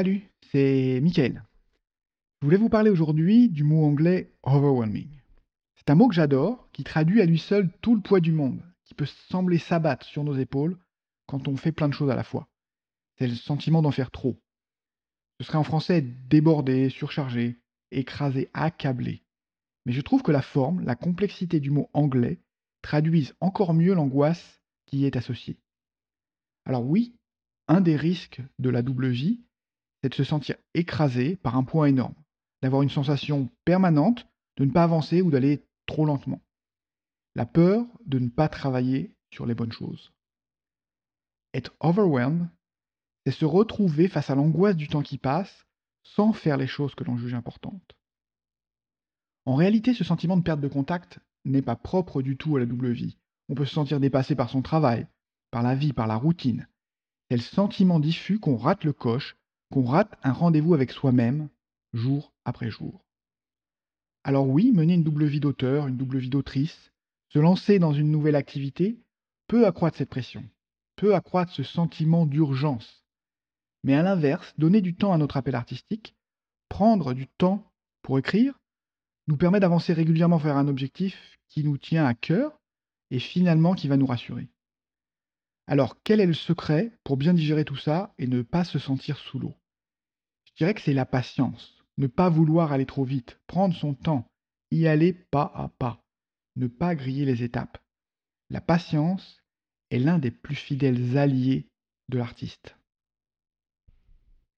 Salut, c'est Michael. Je voulais vous parler aujourd'hui du mot anglais overwhelming. C'est un mot que j'adore, qui traduit à lui seul tout le poids du monde, qui peut sembler s'abattre sur nos épaules quand on fait plein de choses à la fois. C'est le sentiment d'en faire trop. Ce serait en français débordé, surchargé, écrasé, accablé. Mais je trouve que la forme, la complexité du mot anglais traduisent encore mieux l'angoisse qui y est associée. Alors oui, un des risques de la double vie, c'est de se sentir écrasé par un poids énorme, d'avoir une sensation permanente de ne pas avancer ou d'aller trop lentement. La peur de ne pas travailler sur les bonnes choses. Être overwhelmed, c'est se retrouver face à l'angoisse du temps qui passe sans faire les choses que l'on juge importantes. En réalité, ce sentiment de perte de contact n'est pas propre du tout à la double vie. On peut se sentir dépassé par son travail, par la vie, par la routine. C'est le sentiment diffus qu'on rate le coche qu'on rate un rendez-vous avec soi-même, jour après jour. Alors oui, mener une double vie d'auteur, une double vie d'autrice, se lancer dans une nouvelle activité, peut accroître cette pression, peut accroître ce sentiment d'urgence. Mais à l'inverse, donner du temps à notre appel artistique, prendre du temps pour écrire, nous permet d'avancer régulièrement vers un objectif qui nous tient à cœur et finalement qui va nous rassurer. Alors, quel est le secret pour bien digérer tout ça et ne pas se sentir sous l'eau? Je dirais que c'est la patience. Ne pas vouloir aller trop vite, prendre son temps, y aller pas à pas, ne pas griller les étapes. La patience est l'un des plus fidèles alliés de l'artiste.